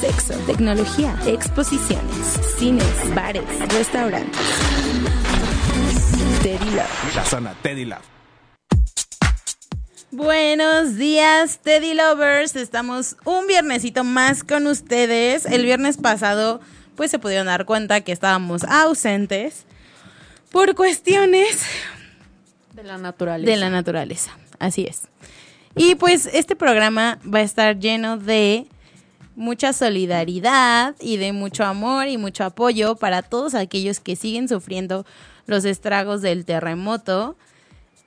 Sexo, tecnología, exposiciones, cines, bares, restaurantes. Teddy Love. La zona Teddy Love. Buenos días, Teddy Lovers. Estamos un viernesito más con ustedes. El viernes pasado, pues se pudieron dar cuenta que estábamos ausentes por cuestiones De la naturaleza. de la naturaleza. Así es. Y pues este programa va a estar lleno de mucha solidaridad y de mucho amor y mucho apoyo para todos aquellos que siguen sufriendo los estragos del terremoto.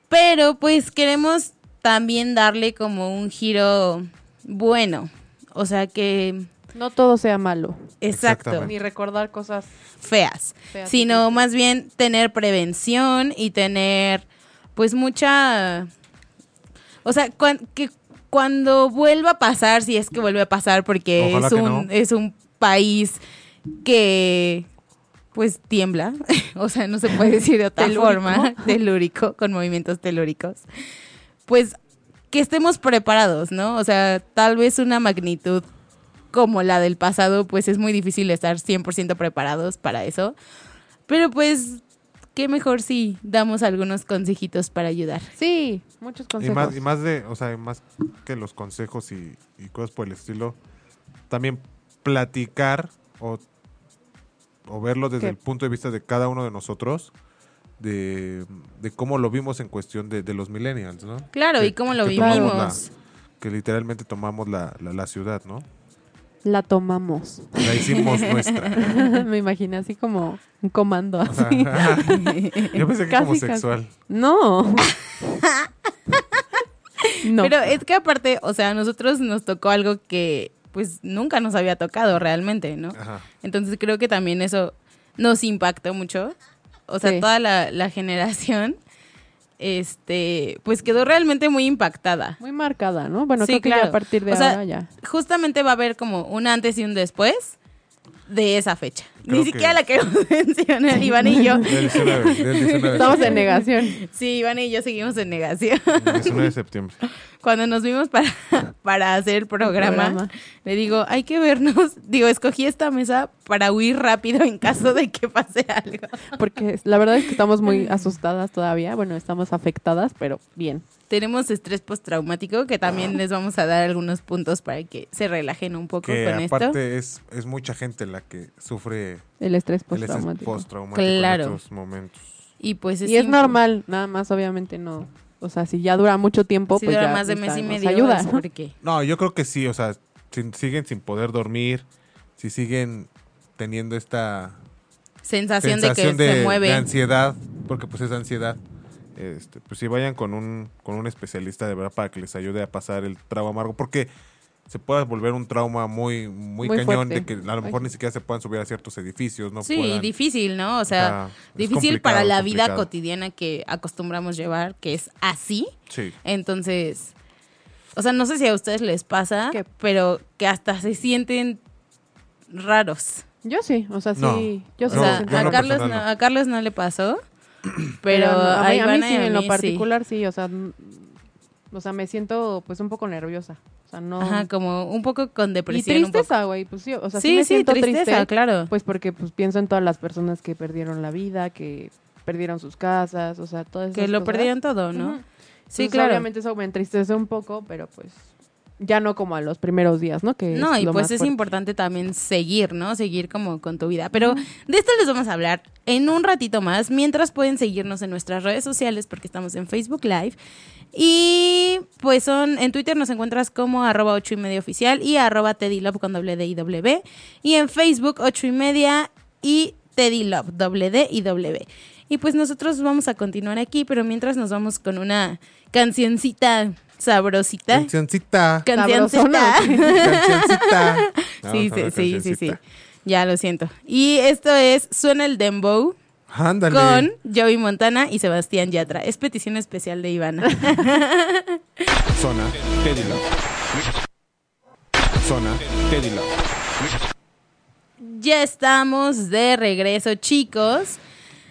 Pero pues queremos también darle como un giro bueno. O sea que... No todo sea malo. Exacto. Ni recordar cosas. feas, sino más bien tener prevención y tener pues mucha o sea, que cuando vuelva a pasar, si es que vuelve a pasar porque Ojalá es un no. es un país que pues tiembla, o sea, no se puede decir de otra Telúrico. forma, telúrico, con movimientos telúricos. Pues que estemos preparados, ¿no? O sea, tal vez una magnitud como la del pasado, pues es muy difícil estar 100% preparados para eso. Pero pues, qué mejor si damos algunos consejitos para ayudar. Sí, muchos Y consejos. más, y más de, o sea, más que los consejos y, y cosas por el estilo, también platicar o, o verlo desde ¿Qué? el punto de vista de cada uno de nosotros, de, de cómo lo vimos en cuestión de, de los millennials, ¿no? Claro, Que- y cómo lo que vivimos. la- que literalmente tomamos la, la, la ciudad, ¿no? La tomamos. La hicimos nuestra. Me imaginé así como un comando así. yo pensé que Casi, como casi. sexual. No. no. Pero es que aparte, o sea, a nosotros nos tocó algo que pues nunca nos había tocado realmente, ¿no? Ajá. Entonces creo que también eso nos impactó mucho. O sea, Sí. toda la, la generación, este, pues quedó realmente muy impactada. Muy marcada, ¿no? Bueno, Sí, creo que ya claro. a partir de O sea, ahora ya. Justamente va a haber como un antes y un después de esa fecha. Creo Ni que- siquiera la queremos mencionar, Iván y yo. Del 19, del 19 Estamos en negación. Sí, Iván y yo seguimos en negación. 19 de septiembre. Cuando nos vimos para, para hacer el programa, programa. le digo, hay que vernos. Digo, escogí esta mesa para huir rápido en caso de que pase algo. Porque la verdad es que estamos muy asustadas todavía. Bueno, estamos afectadas, pero bien. Tenemos estrés postraumático que también les vamos a dar algunos puntos para que se relajen un poco Que con esto. aparte es, es mucha gente la que sufre El estrés el estrés postraumático. postraumático Claro. en estos momentos. Y pues Y es normal, nada más obviamente no. O sea, si ya dura mucho tiempo, Si pues dura ya más de mes y medio, ayuda. porque No, yo creo que sí, o sea, si siguen sin poder dormir, si siguen teniendo esta sensación, sensación de que de, se mueve. de ansiedad, porque pues es ansiedad, este, pues si vayan con un, con un especialista de verdad para que les ayude a pasar el trauma amargo, porque se puede volver un trauma muy, muy, Muy cañón fuerte. de que a lo mejor Ay. ni siquiera se puedan subir a ciertos edificios, no sí, puedan- difícil, ¿no? O sea, difícil para la vida cotidiana que acostumbramos llevar, que es así. Sí. Entonces, o sea, no sé si a ustedes les pasa, ¿Qué? pero que hasta se sienten raros. Yo sí, o sea, sí. No. Yo O sí No, me sea, yo a, Carlos personal no, no. a Carlos no le pasó, pero, no, a, a, mí, a mí Ivana sí, en lo sí. particular sí, o sea, o sea, me siento pues un poco nerviosa. O sea, no. Ajá, como un poco con y depresión. poco. tristeza, güey, pues sí, o sea, sí, sí, me sí, siento tristeza, triste. claro. Pues porque pues pienso en todas las personas que perdieron la vida, que perdieron sus casas, o sea, todas que esas lo cosas. perdieron todo, ¿no? Ujú. Sí, Entonces, claro. Obviamente eso me entristece un poco, pero pues ya no como a los primeros días, ¿no? Que No, y pues es fuerte. importante también seguir, ¿no? Seguir como con tu vida. Pero de esto les vamos a hablar en un ratito más, mientras pueden seguirnos en nuestras redes sociales, porque estamos en Facebook Live. Y pues son, en Twitter nos encuentras como arroba ocho y media oficial y arroba Teddy Love con doble D y doble B. Y en Facebook ocho y media y Teddy Love, doble D y doble B. Y pues nosotros vamos a continuar aquí, pero mientras nos vamos con una cancioncita sabrosita. Cancioncita. Cancioncita. Sí, sí, sí, sí, sí. Ya lo siento. Y esto es Suena el Dembow Ándale. con Joey Montana y Sebastián Yatra. Es petición especial de Ivana. Zona Teddy Love. Zona Teddy Love. ya estamos de regreso, chicos.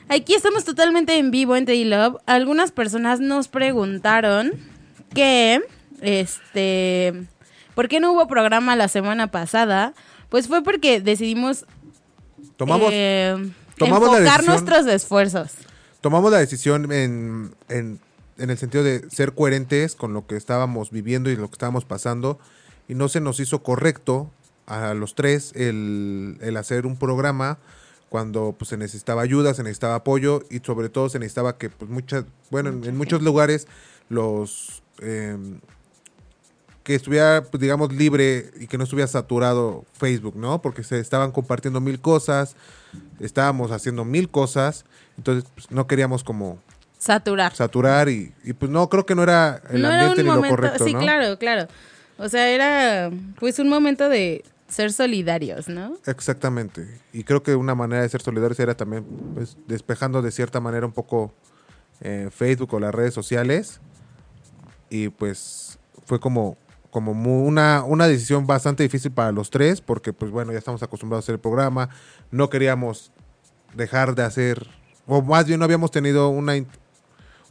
Aquí estamos totalmente en vivo en Teddy Love. Algunas personas nos preguntaron que, este, ¿por qué no hubo programa la semana pasada? Pues fue porque decidimos Tomamos, eh, tomamos la enfocar decisión- nuestros esfuerzos. tomamos la decisión en, en, en el sentido de ser coherentes con lo que estábamos viviendo y lo que estábamos pasando. Y no se nos hizo correcto a los tres el, el hacer un programa cuando pues, se necesitaba ayuda, se necesitaba apoyo y sobre todo se necesitaba que pues muchas, bueno, en, en muchos lugares los eh, que estuviera, pues, digamos, libre y que no estuviera saturado Facebook, ¿no? Porque se estaban compartiendo mil cosas, estábamos haciendo mil cosas, entonces pues, no queríamos como Saturar. saturar y, y, pues no, creo que no era el no era ambiente un ni momento, lo correcto, sí, ¿no? claro, claro. O sea, era pues un momento de ser solidarios, ¿no? Exactamente. Y creo que una manera de ser solidarios era también pues, despejando de cierta manera un poco eh, Facebook o las redes sociales. Y pues fue como, como una, una decisión bastante difícil para los tres, porque pues bueno, ya estamos acostumbrados a hacer el programa. No queríamos dejar de hacer, o más bien no habíamos tenido una,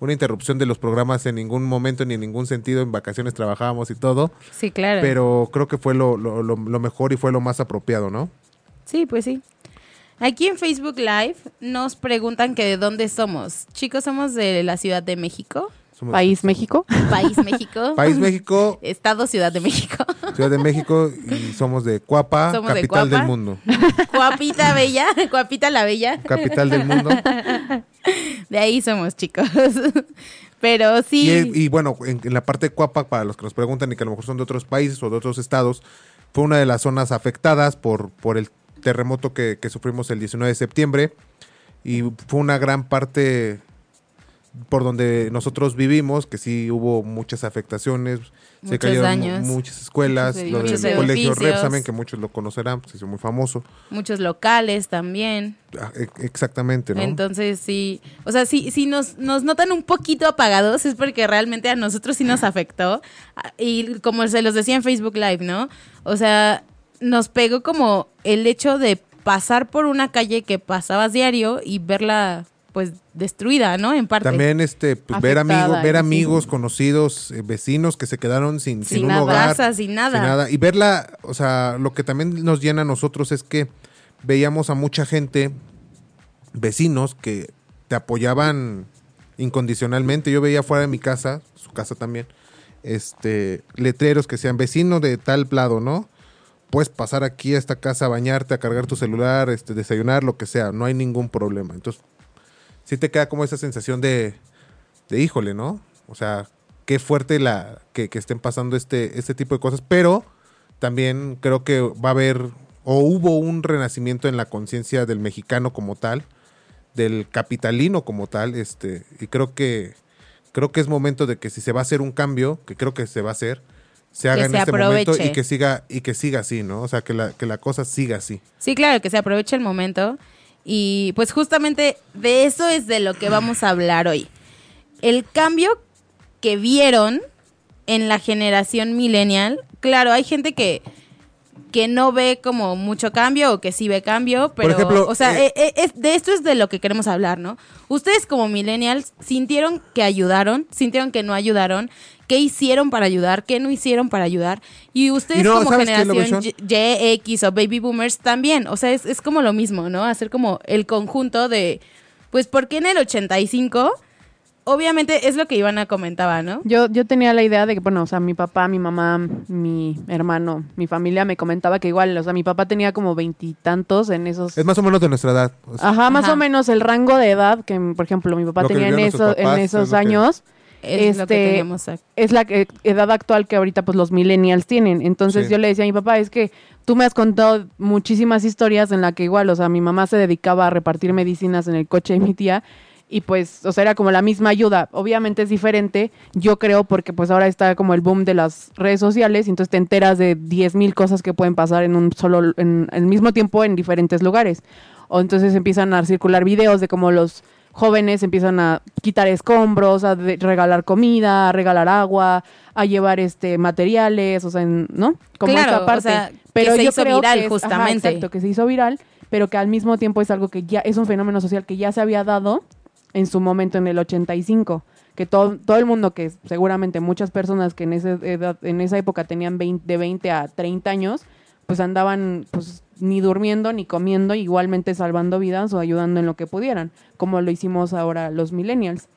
una interrupción de los programas en ningún momento ni en ningún sentido. En vacaciones trabajábamos y todo. Sí, claro. Pero creo que fue lo, lo- lo- lo mejor y fue lo más apropiado, ¿no? Sí, pues sí. Aquí en Facebook Live nos preguntan que de dónde somos. Chicos, somos de la Ciudad de México. Somos- País México. País México. País México, Estado Ciudad de México. Ciudad de México y somos de Cuapa, Somos de capital Cuapa. del mundo. Cuapita Bella. Cuapita la Bella. Capital del mundo. De ahí somos, chicos. Pero sí. Y, y bueno, en, en la parte de Cuapa, para los que nos preguntan y que a lo mejor son de otros países o de otros estados, fue una de las zonas afectadas por, por el terremoto que, que sufrimos el 19 de septiembre. Y fue una gran parte por donde nosotros vivimos, que sí hubo muchas afectaciones, se cayeron daños. muchas escuelas, lo del colegio. Repsamen, que muchos lo conocerán, pues, se hizo muy famoso. Muchos locales también. Ah, e- Exactamente, ¿no? Entonces sí, o sea, si, si nos, nos notan un poquito apagados es porque realmente a nosotros sí nos afectó. Ah, Y como se los decía en Facebook Live, ¿no? O sea, nos pegó como el hecho de pasar por una calle que pasabas diario y verla pues destruida, ¿no? En parte. También este pues, ver amigos, ver sí. amigos, conocidos, eh, vecinos que se quedaron sin, sin, Sin un hogar, Casa, sin nada. Y verla, o sea, lo que también nos llena a nosotros es que veíamos a mucha gente, vecinos, que te apoyaban incondicionalmente. Yo veía fuera de mi casa, su casa también, este, letreros que sean vecino de tal lado, ¿no? Puedes pasar aquí a esta casa a bañarte, a cargar tu celular, este, desayunar, lo que sea, no hay ningún problema. Entonces, sí te queda como esa sensación de, de híjole, ¿no? O sea, qué fuerte la que, que estén pasando este, este tipo de cosas, pero también creo que va a haber o hubo un renacimiento en la conciencia del mexicano como tal, del capitalino como tal, este, y creo que creo que es momento de que si se va a hacer un cambio, que creo que se va a hacer, se haga en se este momento y que siga y que siga así, ¿no? O sea, que la que la cosa siga así. Sí, claro, que se aproveche el momento. Y pues justamente de eso es de lo que vamos a hablar hoy. El cambio que vieron en la generación millennial. Claro, hay gente que, que no ve como mucho cambio o que sí ve cambio, pero, ejemplo, o sea, eh, eh, eh, es- de esto es de lo que queremos hablar, ¿no? Ustedes como millennials sintieron que ayudaron, sintieron que no ayudaron, qué hicieron para ayudar, qué no hicieron para ayudar, y ustedes Y no, como ¿sabes qué, generación Location? Y, Y, X o baby boomers también, o sea, es, es como lo mismo, ¿no? Hacer como el conjunto de, pues, ¿por qué en el 85? Obviamente es lo que Ivana comentaba, ¿no? Yo, yo tenía la idea de que, bueno, o sea, mi papá, mi mamá, mi hermano, mi familia me comentaba que igual, o sea, mi papá tenía como veintitantos en esos... Es más o menos de nuestra edad. o sea, Ajá, más Ajá. o menos el rango de edad que, por ejemplo, mi papá Lo tenía en, vivieron nuestros eso- papás, en es esos que- Es lo que Este, teníamos ac- es la edad actual que ahorita pues los millennials tienen. Entonces Sí. yo le decía a mi papá, es que tú me has contado muchísimas historias en la que igual, o sea, mi mamá se dedicaba a repartir medicinas en el coche de mi tía y pues, o sea, era como la misma ayuda. Obviamente es diferente, yo creo, porque pues ahora está como el boom de las redes sociales, y entonces te enteras de 10 mil cosas que pueden pasar en un solo, en el mismo tiempo en diferentes lugares. O entonces empiezan a circular videos de cómo los jóvenes empiezan a quitar escombros, a regalar comida, a regalar agua, a llevar este materiales, o sea, en- ¿no? Como Claro, esta o parte. sea, que pero se yo hizo creo viral, que es- ajá, justamente. exacto, que se hizo viral, pero que al mismo tiempo es algo que ya es un fenómeno social que ya se había dado en su momento en el 85 que todo, todo el mundo que seguramente muchas personas que en esa edad, en esa época tenían 20, de 20 a 30 años pues andaban pues ni durmiendo ni comiendo igualmente salvando vidas o ayudando en lo que pudieran como lo hicimos ahora los millennials.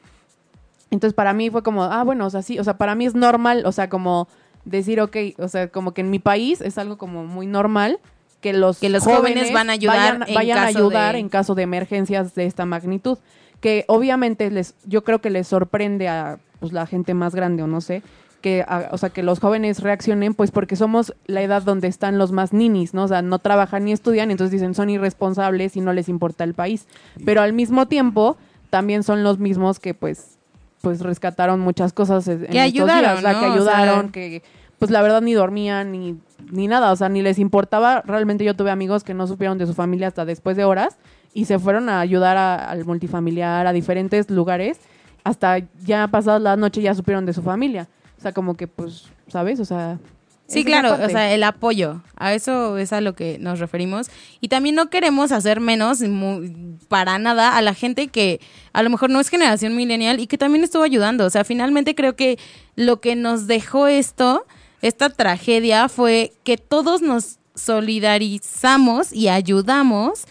Entonces para mí fue como ah bueno o sea sí o sea para mí es normal o sea como decir ok o sea como que en mi país es algo como muy normal que los Que los jóvenes van a ayudar vayan, en vayan a caso ayudar de- en caso de emergencias de esta magnitud que obviamente les yo creo que les sorprende a pues la gente más grande o no sé que a- o sea que los jóvenes reaccionen pues porque somos la edad donde están los más ninis no o sea no trabajan ni estudian entonces dicen son irresponsables y no les importa el país pero al mismo tiempo también son los mismos que pues pues rescataron muchas cosas en Que estos ayudaron, días, o sea, ¿no? que O ayudaron sea- que pues la verdad ni dormían ni ni nada o sea ni les importaba. Realmente yo tuve amigos que no supieron de su familia hasta después de horas y se fueron a ayudar a- al multifamiliar, a diferentes lugares, hasta ya pasadas la noche ya supieron de su familia. O sea, como que, pues, ¿sabes? O sea... Sí, claro, o sea, el apoyo, a eso es a lo que nos referimos. Y también no queremos hacer menos mu- para nada a la gente que a lo mejor no es generación millennial y que también estuvo ayudando. O sea, finalmente creo que lo que nos dejó esto, esta tragedia, fue que todos nos solidarizamos y ayudamos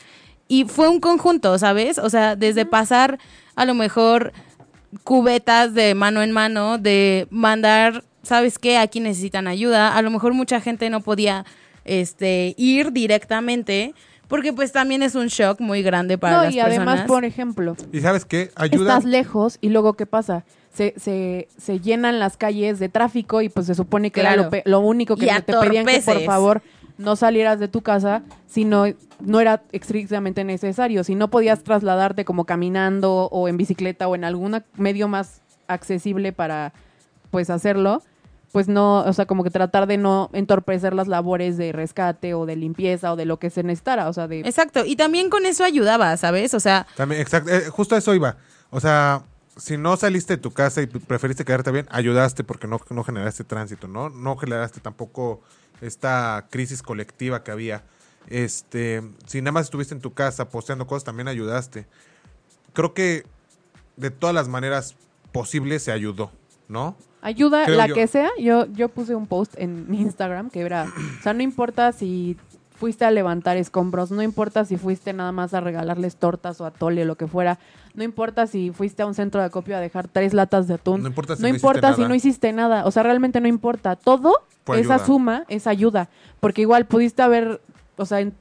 y fue un conjunto, ¿sabes? O sea, desde pasar a lo mejor cubetas de mano en mano, de mandar, ¿sabes qué? Aquí necesitan ayuda. A lo mejor mucha gente no podía este, ir directamente, porque pues también es un shock muy grande para No, las y además, personas. por ejemplo, Y sabes qué? Ayuda. estás lejos y luego, ¿qué pasa? Se, se, se llenan las calles de tráfico y pues se supone que era lo, pe- lo único que Y te pedían que por favor no salieras de tu casa si no, no era estrictamente necesario. Si no podías trasladarte como caminando o en bicicleta o en algún medio más accesible para pues hacerlo, pues no, o sea, como que tratar de no entorpecer las labores de rescate o de limpieza o de lo que se necesitara, o sea, de... Exacto, y también con eso ayudaba, ¿sabes? O sea, También, exacto, eh, justo a eso iba. O sea, si no saliste de tu casa y preferiste quedarte bien, ayudaste porque no, no generaste tránsito, ¿no? No generaste tampoco esta crisis colectiva que había. Este, si nada más estuviste en tu casa posteando cosas, también ayudaste. Creo que de todas las maneras posibles se ayudó, ¿no? Ayuda, Creo la yo. que sea. Yo, yo puse un post en mi Instagram que era, o sea, no importa si fuiste a levantar escombros, no importa si fuiste nada más a regalarles tortas o atole o lo que fuera, no importa si fuiste a un centro de acopio a dejar tres latas de atún, No importa si no no hiciste importa si nada. no hiciste nada, o sea, realmente no importa, todo, Fue esa ayuda. suma es ayuda, porque igual pudiste haber, o sea, en-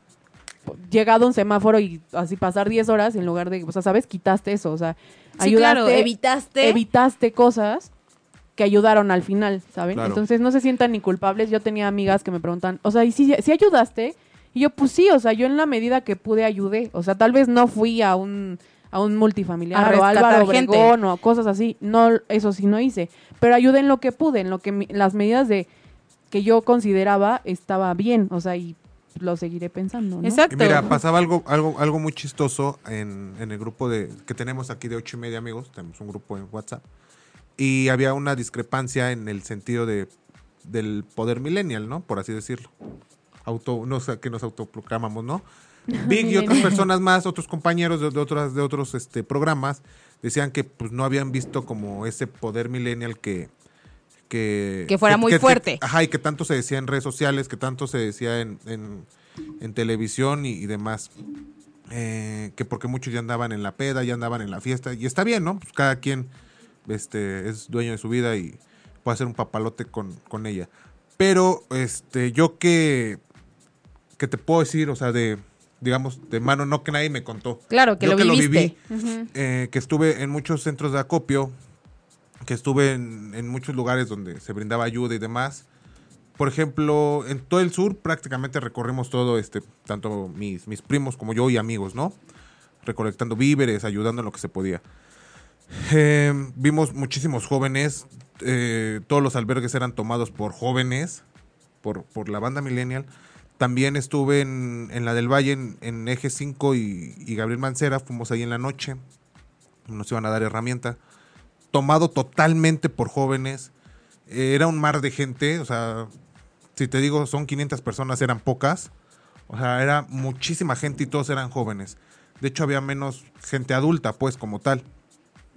llegado a un semáforo y así pasar 10 horas en lugar de, o sea, ¿sabes? Quitaste eso, o sea, sí, claro, evitaste. evitaste cosas que ayudaron al final, ¿saben? Claro. Entonces no se sientan ni culpables. Yo tenía amigas que me preguntan, o sea, ¿y si, si ayudaste? Y yo, pues sí, o sea, yo en la medida que pude ayudé. O sea, tal vez no fui a un, a un multifamiliar A o Álvaro gente. Obregón o cosas así. No, eso sí no hice. Pero ayudé en lo que pude, en lo que mi- las medidas de que yo consideraba estaba bien. O sea, y lo seguiré pensando, ¿no? Exacto. Y mira, pasaba algo, algo, algo muy chistoso en, en el grupo de que tenemos aquí de ocho y media amigos, tenemos un grupo en WhatsApp, y había una discrepancia en el sentido de del poder millennial, ¿no? Por así decirlo. Auto, que nos autoproclamamos, ¿no? Big y otras personas más, otros compañeros de, de otras, de otros este, programas, decían que pues no habían visto como ese poder millennial que, que, Que fuera muy fuerte. ajá, y que tanto se decía en redes sociales, que tanto se decía en, en, en televisión y, y demás. Eh, que porque muchos ya andaban en la peda, ya andaban en la fiesta, y está bien, ¿no? Pues cada quien este, es dueño de su vida y puede hacer un papalote con, con ella. Pero este, yo que, que te puedo decir, o sea, de, digamos, de mano, no que nadie me contó. Claro, que Yo lo viviste. viví, eh, que estuve en muchos centros de acopio, que estuve en, en muchos lugares donde se brindaba ayuda y demás. Por ejemplo, en todo el sur prácticamente recorrimos todo, este, tanto mis, mis primos como yo y amigos, ¿no? Recolectando víveres, ayudando en lo que se podía. Eh, vimos muchísimos jóvenes, eh, todos los albergues eran tomados por jóvenes, por, por la banda millennial. También estuve en, en la del Valle, en, en Eje 5 y, y Gabriel Mancera, fuimos ahí en la noche, nos iban a dar herramienta. Tomado totalmente por jóvenes, era un mar de gente, o sea, si te digo son 500 personas, eran pocas. O sea, era muchísima gente y todos eran jóvenes. De hecho, había menos gente adulta, pues, como tal.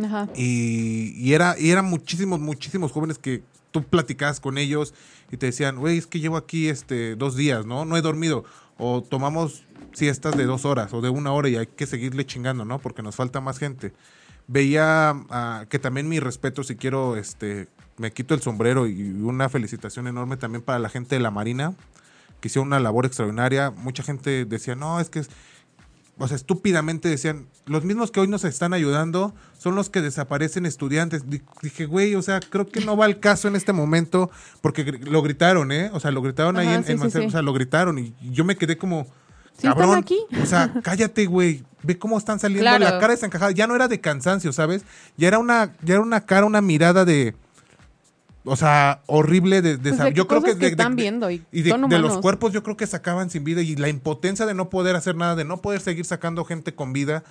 Ajá. Y, y era, y eran muchísimos, muchísimos jóvenes que tú platicabas con ellos y te decían, güey, es que llevo aquí este, dos días, ¿no? No he dormido. O tomamos siestas de dos horas o de una hora y hay que seguirle chingando, ¿no? Porque nos falta más gente. Veía ah, que también mi respeto, si quiero, este, me quito el sombrero y una felicitación enorme también para la gente de la Marina, que hicieron una labor extraordinaria. Mucha gente decía, no, es que es, o sea, estúpidamente decían, los mismos que hoy nos están ayudando son los que desaparecen estudiantes. Di- Dije, güey, o sea, creo que no va al caso en este momento, porque lo gritaron, ¿eh? O sea, lo gritaron ahí en, sí, en sí, Mancera, sí. o sea, lo gritaron y yo me quedé como, están cabrón, aquí. o sea, cállate, güey, ve cómo están saliendo, Claro. la cara desencajada, ya no era de cansancio, ¿sabes? Ya era una, ya era una cara, una mirada de... O sea, horrible de, de Pues sa- de yo creo que, que de- están viendo y y de, los cuerpos yo creo que sacaban sin vida y la impotencia de no poder hacer nada, de no poder seguir sacando gente con vida.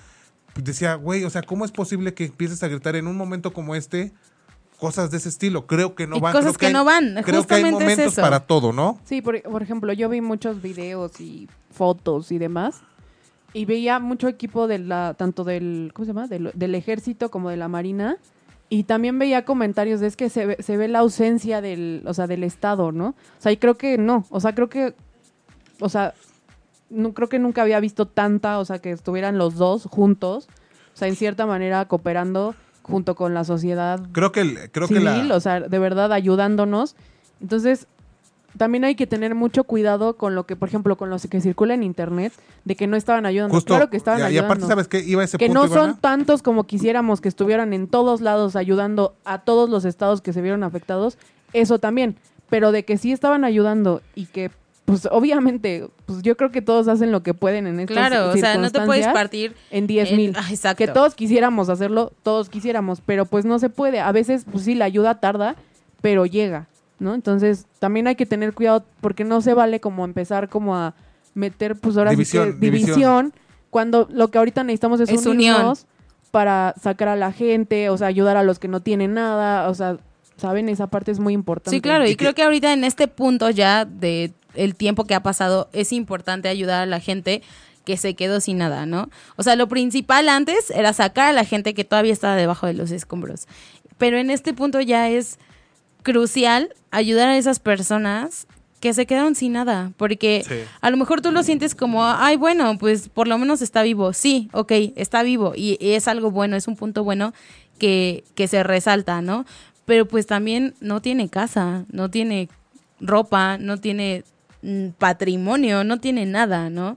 Pues decía, güey, o sea, ¿cómo es posible que empieces a gritar en un momento como este cosas de ese estilo? Creo que no Y van. cosas creo que hay- no van, Creo que hay justamente es momentos eso. para todo, ¿no? Sí, por, por ejemplo, yo vi muchos videos y fotos y demás. Y veía mucho equipo de la, tanto del, ¿cómo se llama? Del, del ejército como de la marina. Y también veía comentarios de es que se ve, se ve la ausencia del, o sea, del Estado, ¿no? O sea, y creo que no. O sea, creo que, o sea, no creo que nunca había visto tanta, o sea, que estuvieran los dos juntos. O sea, en cierta manera cooperando junto con la sociedad Creo que, el- creo que la. o sea, de verdad ayudándonos. Entonces, también hay que tener mucho cuidado con lo que, por ejemplo, con los que circula en internet, de que no estaban ayudando. justo, claro que estaban y, y ayudando. aparte, ¿sabes qué? Iba a ese que punto, no son tantos como quisiéramos que estuvieran en todos lados ayudando a todos los estados que se vieron afectados, eso también. Pero de que sí estaban ayudando y que, pues obviamente, pues yo creo que todos hacen lo que pueden en estas Claro, o sea, no te puedes partir en 10 en- mil. Ah, exacto. Que todos quisiéramos hacerlo, todos quisiéramos, pero pues no se puede. A veces, pues sí, la ayuda tarda, pero llega, ¿no? Entonces, también hay que tener cuidado porque no se vale como empezar como a meter, pues ahora sí División, que división. división, cuando lo que ahorita necesitamos es, Es unirnos unión. para sacar a la gente, o sea, ayudar a los que no tienen nada, o sea, ¿saben? Esa parte es muy importante. Sí, claro, y, Y que- creo que ahorita en este punto ya de el tiempo que ha pasado es importante ayudar a la gente que se quedó sin nada, ¿no? O sea, lo principal antes era sacar a la gente que todavía estaba debajo de los escombros. Pero en este punto ya es crucial ayudar a esas personas que se quedaron sin nada, porque Sí. a lo mejor tú lo sientes como, ay, bueno, pues por lo menos está vivo. Sí, ok, está vivo y, y es algo bueno, es un punto bueno que, que se resalta, ¿no? Pero pues también no tiene casa, no tiene ropa, no tiene mm, patrimonio, no tiene nada, ¿no?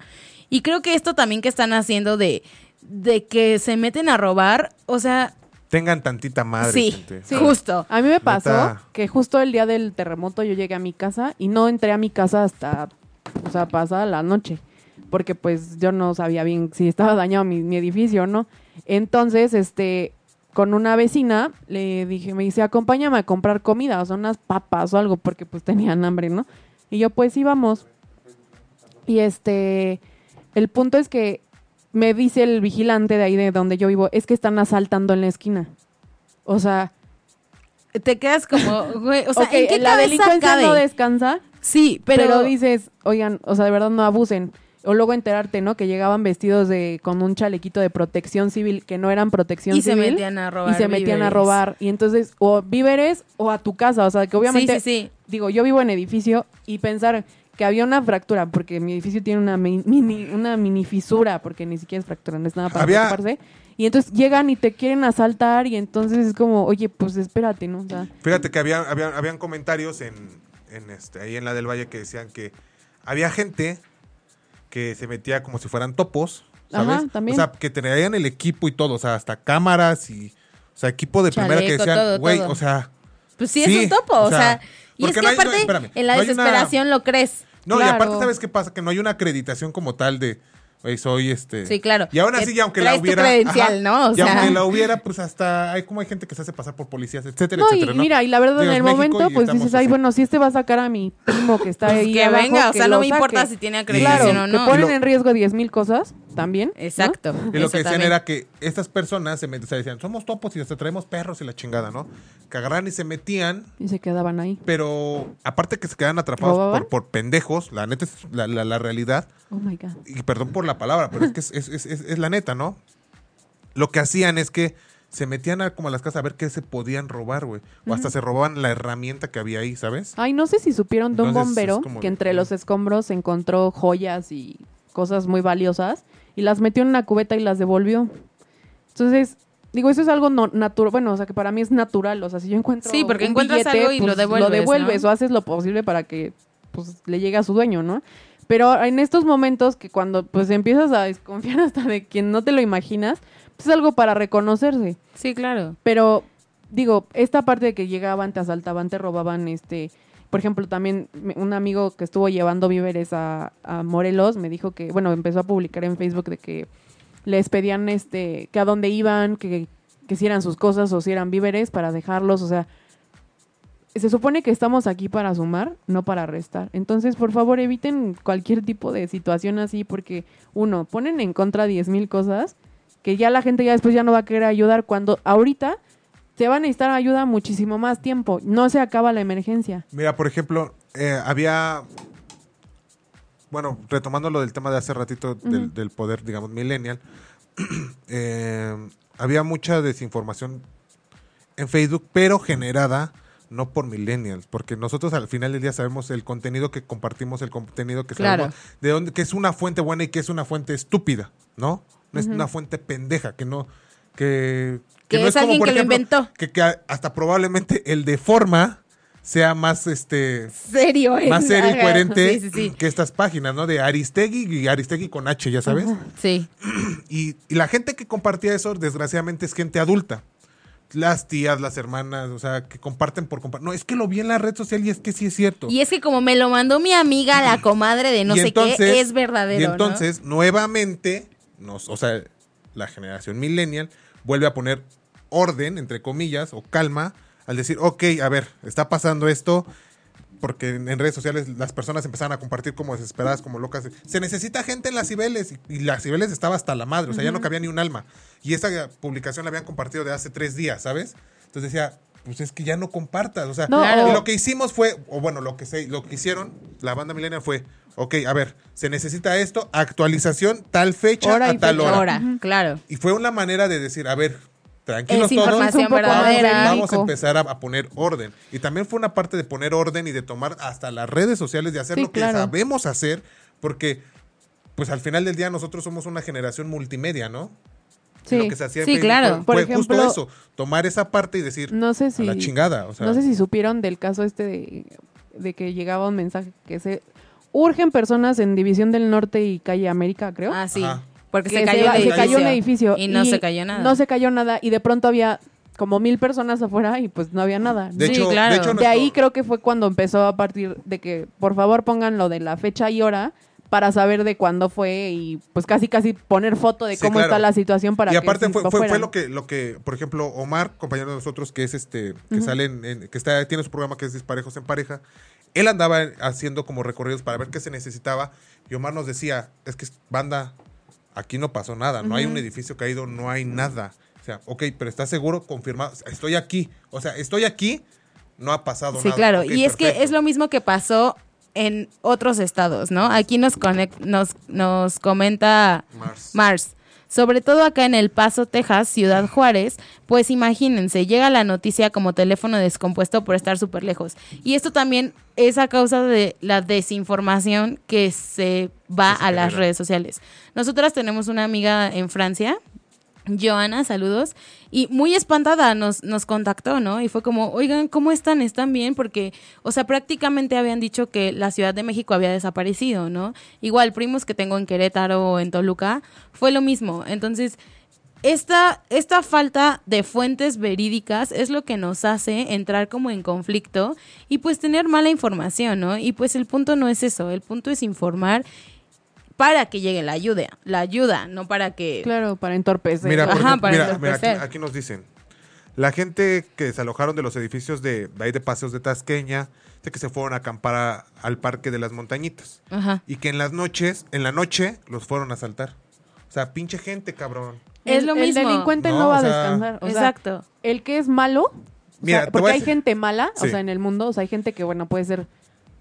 Y creo que esto también que están haciendo de, de que se meten a robar, o sea, Tengan tantita madre. sí, gente. Sí. justo. A mí me pasó Neta. que justo el día del terremoto yo llegué a mi casa y no entré a mi casa hasta, o sea, pasada la noche, porque pues yo no sabía bien si estaba dañado mi, mi edificio o no. Entonces, este, con una vecina le dije, me dice, acompáñame a comprar comida, o sea, unas papas o algo, porque pues tenían hambre, ¿no? Y yo, pues íbamos. Y este, el punto es que me dice el vigilante de ahí de donde yo vivo, es que están asaltando en la esquina. O sea, Te quedas como, güey, o sea, Ok, ¿en qué la delincuencia cabe? no descansa, Sí, pero, pero, dices, oigan, o sea, de verdad no abusen. O luego enterarte, ¿no? Que llegaban vestidos de con un chalequito de protección civil que no eran protección y se civil metían a robar y se metían a robar y entonces o víveres o a tu casa, o sea, que obviamente Sí, sí, sí. digo, yo vivo en edificio y pensar que había una fractura porque mi edificio tiene una mi- mini una mini fisura porque ni siquiera es fractura, no es nada para Había- preocuparse. Y entonces llegan y te quieren asaltar y entonces es como, "Oye, pues espérate, ¿no?" O sea, Fíjate que había, había- habían comentarios en, en este, ahí en la del Valle que decían que había gente que se metía como si fueran topos, ¿sabes? Ajá, también. O sea, que traían el equipo y todo, o sea, hasta cámaras y, o sea, equipo de primera que decían, güey, o sea, Pues sí, Sí, es un topo, o o sea, sea, y es porque que no hay- no, aparte espérame, en la no hay una- desesperación lo crees. no, y aparte sabes qué pasa, que no hay una acreditación como tal de, soy este. Sí, claro. Y aún así, y aunque la hubiera. credencial, ¿no? O y sea. aunque la hubiera, pues hasta. Hay como hay gente que se hace pasar por policías, etcétera, No, y etcétera. ¿no? mira, y la verdad Digo, en el México momento, y pues dices, ay, bueno, si este va a sacar a mi primo que está Pues ahí que abajo, venga, o sea, no me importa si tiene Claro, acreditación que no. ponen Y lo- en riesgo 10 mil cosas también. ¿no? Exacto. Y lo que decían también. era que estas personas se metían, o sea, decían, somos topos y hasta traemos perros y la chingada, ¿no? Que agarran y se metían, Y se quedaban ahí. pero aparte que se quedan atrapados por, por pendejos, la neta es la, la- la realidad, Oh my God. y perdón por la palabra, pero es que es, es- es- es- es la neta, ¿no? Lo que hacían es que se metían a, como a las casas a ver qué se podían robar, güey. O hasta se robaban la herramienta que había ahí, ¿sabes? Ay, no sé si supieron de un Entonces, bombero como que entre los escombros encontró joyas y cosas muy valiosas y las metió en una cubeta y las devolvió. Entonces, digo, eso es algo no, natural, bueno, o sea, que para mí es natural, o sea, si yo encuentro Sí, porque un encuentras billete, algo y lo devuelves, lo devuelves ¿no? o haces lo posible para que pues le llegue a su dueño, ¿no? Pero en estos momentos que cuando pues empiezas a desconfiar hasta de quien no te lo imaginas, pues es algo para reconocerse. Sí, claro. Pero, digo, esta parte de que llegaban, te asaltaban, te robaban, este... Por ejemplo, también un amigo que estuvo llevando víveres a, Morelos me dijo que, bueno, empezó a publicar en Facebook de que les pedían, este, que a dónde iban, que, que si eran sus cosas o si eran víveres para dejarlos, o sea... Se supone que estamos aquí para sumar, no para restar. Entonces, por favor, eviten cualquier tipo de situación así porque, uno, ponen en contra 10 mil cosas que ya la gente ya después ya no va a querer ayudar cuando ahorita te va a necesitar ayuda muchísimo más tiempo. No se acaba la emergencia. Mira, por ejemplo, eh, había. Bueno, retomando lo del tema de hace ratito del, del poder, digamos, millennial, eh, había mucha desinformación en Facebook, pero generada no por millennials, porque nosotros al final del día sabemos el contenido que compartimos, el contenido que Claro. sabemos de dónde, que es una fuente buena y que es una fuente estúpida, ¿no? No es una fuente pendeja, que no, que, Que no es alguien que lo inventó. Que, que hasta probablemente el de forma sea más este Serio, ¿eh? más serio y coherente Sí, sí, sí. que estas páginas, ¿no? De Aristegui y Aristegui con H, ya sabes. Sí. Y, y la gente que compartía eso, desgraciadamente, es gente adulta. Las tías, las hermanas, o sea, que comparten por compartir. No, es que lo vi en la red social y es que sí es cierto. Y es que como me lo mandó mi amiga, la comadre de no Y sé entonces- qué, es verdadero. Y ¿no? entonces, nuevamente, nos, o sea, la generación millennial vuelve a poner orden, entre comillas, o calma, al decir, ok, a ver, está pasando esto, porque en, redes sociales las personas empezaron a compartir como desesperadas, como locas. Se necesita gente en las Cibeles, y, las Cibeles estaba hasta la madre, o sea, ya no cabía ni un alma. Y esa publicación la habían compartido de hace tres días, ¿sabes? Entonces decía, pues es que ya no compartas, o sea, No, y lo que hicimos fue, o bueno, lo que se, lo que hicieron, la banda millennial fue, ok, a ver, se necesita esto, actualización, tal fecha, Hora a y tal fecha. hora. Ahora, claro. Y fue una manera de decir, a ver, tranquilos Es todos, vamos, vamos a empezar a, a poner orden. Y también fue una parte de poner orden y de tomar hasta las redes sociales, de hacer Sí, lo que claro. sabemos hacer, porque pues al final del día nosotros somos una generación multimedia, ¿no? Sí. Lo que se hacía en Sí, Facebook claro. fue, Por ejemplo, justo eso, tomar esa parte y decir, No sé a si la chingada, o sea, no sé si supieron del caso este de, de que llegaba un mensaje que se urgen personas en División del Norte y Calle América, creo. Ah, sí. Ajá. Porque que se cayó, el se cayó un edificio Y no se cayó nada. No se cayó nada y de pronto había como mil personas afuera y pues no había nada. de Sí, hecho, claro. de hecho De nuestro- ahí creo que fue cuando empezó a partir de que por favor pongan lo de la fecha y hora para saber de cuándo fue y pues casi casi poner foto de Sí, cómo claro. está la situación para y que aparte fue, fue, fue lo que lo que por ejemplo Omar compañero de nosotros que es este que sale en, en- que está tiene su programa que es disparejos en pareja él andaba haciendo como recorridos para ver qué se necesitaba y Omar nos decía es que banda aquí no pasó nada no hay un edificio caído no hay nada o sea ok pero estás seguro confirmado estoy aquí o sea estoy aquí no ha pasado Sí, nada claro. Ok, y es que es lo mismo que pasó en otros estados, ¿no? Aquí nos, conec- nos, nos comenta Mars. Mars. Sobre todo acá en El Paso, Texas, Ciudad Juárez, pues imagínense, llega la noticia como teléfono descompuesto por estar súper lejos. Y esto también es a causa de la desinformación que se va a las redes sociales. Nosotras tenemos una amiga en Francia, Joana, saludos. Y muy espantada nos, nos contactó, ¿no? Y fue como, oigan, ¿cómo están? ¿Están bien? Porque, o sea, prácticamente habían dicho que la Ciudad de México había desaparecido, ¿no? Igual, primos que tengo en Querétaro o en Toluca, fue lo mismo. Entonces, esta, esta falta de fuentes verídicas es lo que nos hace entrar como en conflicto y pues tener mala información, ¿no? Y pues el punto no es eso, el punto es informar para que llegue la ayuda, la ayuda, no para que... Claro, para entorpecer. Mira, por Ajá, ejemplo, para mira, mira, aquí, aquí nos dicen. La gente que desalojaron de los edificios de, de ahí de Paseos de Tasqueña, de que se fueron a acampar a- al Parque de las Montañitas. Ajá. Y que en las noches, en la noche, los fueron a asaltar. O sea, pinche gente, cabrón. Es El- lo el mismo. delincuente no, No, va o a descansar. o sea, Exacto. el que es malo, o Mira, sea, porque hay gente mala, o sea, en el mundo, o sea, hay gente que, bueno, puede ser,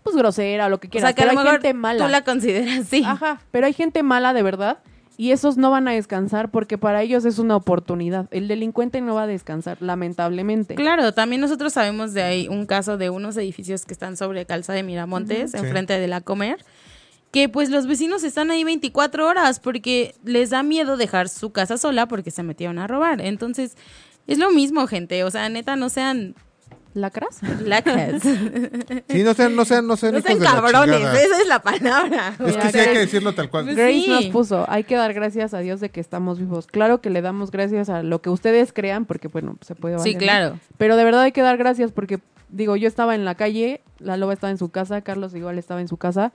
pues, grosera o lo que O quieras, sea, que a pero lo hay mejor gente mala. tú la consideras así. Ajá, pero hay gente mala de verdad y esos no van a descansar porque para ellos es una oportunidad. El delincuente no va a descansar, lamentablemente. Claro, también nosotros sabemos de ahí un caso de unos edificios que están sobre Calza de Miramontes, Sí. enfrente de la Comer, que pues los vecinos están ahí 24 horas porque les da miedo dejar su casa sola porque se metieron a robar. Entonces, es lo mismo, gente. O sea, neta, no sean ¿Lacras? lacras. Sí, no sean, no sean, no sean no sean cabrones, esa es la palabra. Es que sí hay que decirlo tal cual. Pues Grace sí. nos puso, hay que dar gracias a Dios de que estamos vivos. Claro que le damos gracias a lo que ustedes crean, porque bueno, se puede Sí, valer, ¿no? claro. Pero de verdad hay que dar gracias porque, digo, yo estaba en la calle, la loba estaba en su casa, Carlos igual estaba en su casa,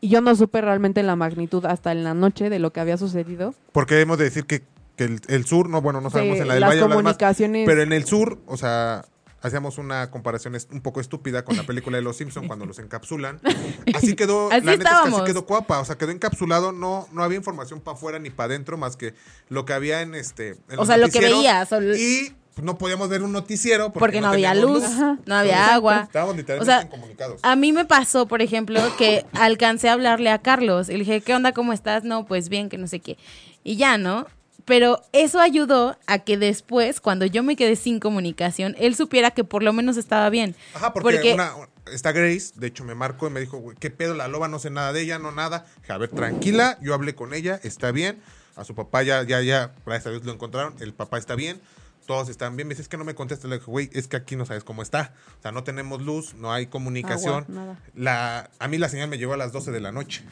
y yo no supe realmente la magnitud hasta en la noche de lo que había sucedido. Porque hemos de decir que, que el, el sur, no, bueno, no sabemos en la del las Valle comunicaciones. pero en el sur, o sea, hacíamos una comparación es- un poco estúpida con la película de Los Simpson cuando los encapsulan. Así quedó, Así la neta es que así quedó cuapa, o sea, quedó encapsulado, no, no había información para afuera ni para adentro más que lo que había en este en O sea, lo que veías, o- Y no podíamos ver un noticiero porque, Porque no había luz, no había Entonces, agua. Estábamos O literalmente sea, incomunicados. A mí me pasó, por ejemplo, que alcancé a hablarle a Carlos. Y le dije, ¿qué onda? ¿Cómo estás? No, pues bien, que no sé qué. Y ya, ¿no? Pero eso ayudó a que después, cuando yo me quedé sin comunicación, él supiera que por lo menos estaba bien. Ajá, porque, una, está Grace, de hecho me marcó y me dijo, güey, ¿qué pedo la loba? No sé nada de ella, no nada. Dije, a ver, tranquila, yo hablé con ella, está bien. A su papá ya, ya, ya, gracias a Dios lo encontraron, el papá está bien, todos están bien. Me dice, es que no me contesta. Le dije, güey, es que aquí no sabes cómo está. O sea, no tenemos luz, no hay comunicación. Agua, nada. La, a mí la señal me llegó a las 12 de la noche.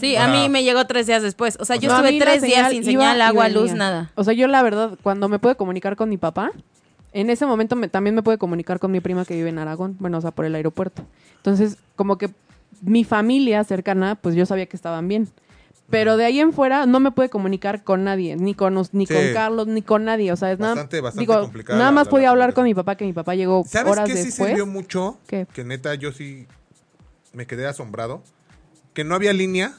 Sí, a mí me llegó tres días después. O sea, yo No, estuve tres días sin señal, agua, luz, nada. O sea, yo la verdad, cuando me pude comunicar con mi papá, en ese momento me- también me pude comunicar con mi prima que vive en Aragón, bueno, o sea, por el aeropuerto. Entonces, como que mi familia cercana, pues yo sabía que estaban bien. Pero de ahí en fuera no me pude comunicar con nadie, ni con ni Sí. con Carlos, ni con nadie, o sea, es nada, Bastante, bastante digo, complicada nada más podía la hablar con mi papá que mi papá llegó ¿Sabes horas qué sí después. sirvió mucho? ¿Qué? Que neta yo sí me quedé asombrado. Que no había línea,